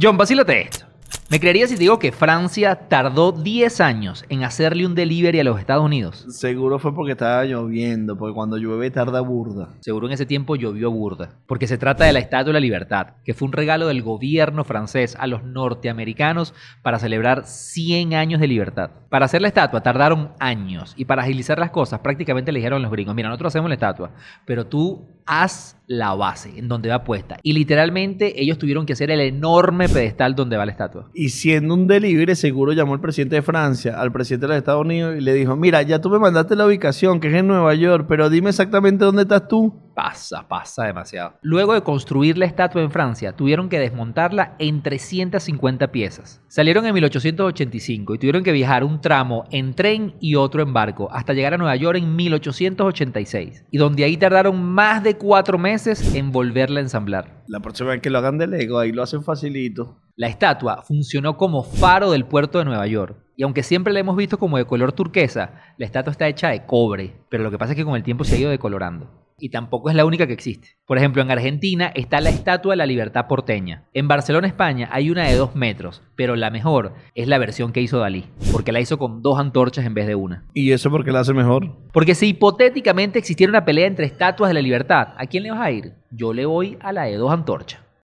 John, vacílate esto. ¿Me creerías si te digo que Francia tardó 10 años en hacerle un delivery a los Estados Unidos? Seguro fue porque estaba lloviendo, porque cuando llueve tarda burda. Seguro en ese tiempo llovió burda, porque se trata de la Estatua de la Libertad, que fue un regalo del gobierno francés a los norteamericanos para celebrar 100 años de libertad. Para hacer la estatua tardaron años y para agilizar las cosas prácticamente le dijeron a los gringos, mira, nosotros hacemos la estatua, pero tú haz la base en donde va puesta. Y literalmente ellos tuvieron que hacer el enorme pedestal donde va la estatua. Y siendo un delivery, seguro llamó el presidente de Francia al presidente de los Estados Unidos y le dijo, mira, ya tú me mandaste la ubicación, que es en Nueva York, pero dime exactamente dónde estás tú. Pasa, pasa demasiado. Luego de construir la estatua en Francia, tuvieron que desmontarla en 350 piezas. Salieron en 1885 y tuvieron que viajar un tramo en tren y otro en barco hasta llegar a Nueva York en 1886. Y donde ahí tardaron más de cuatro meses en volverla a ensamblar. La próxima vez que lo hagan de Lego, ahí lo hacen facilito. La estatua funcionó como faro del puerto de Nueva York. Y aunque siempre la hemos visto como de color turquesa, la estatua está hecha de cobre, pero lo que pasa es que con el tiempo se ha ido decolorando y tampoco es la única que existe. Por ejemplo, en Argentina está la Estatua de la Libertad porteña. En Barcelona, España, hay una de dos metros, pero la mejor es la versión que hizo Dalí, porque la hizo con dos antorchas en vez de una. ¿Y eso por qué la hace mejor? Porque si hipotéticamente existiera una pelea entre estatuas de la libertad, ¿a quién le vas a ir? Yo le voy a la de dos antorchas.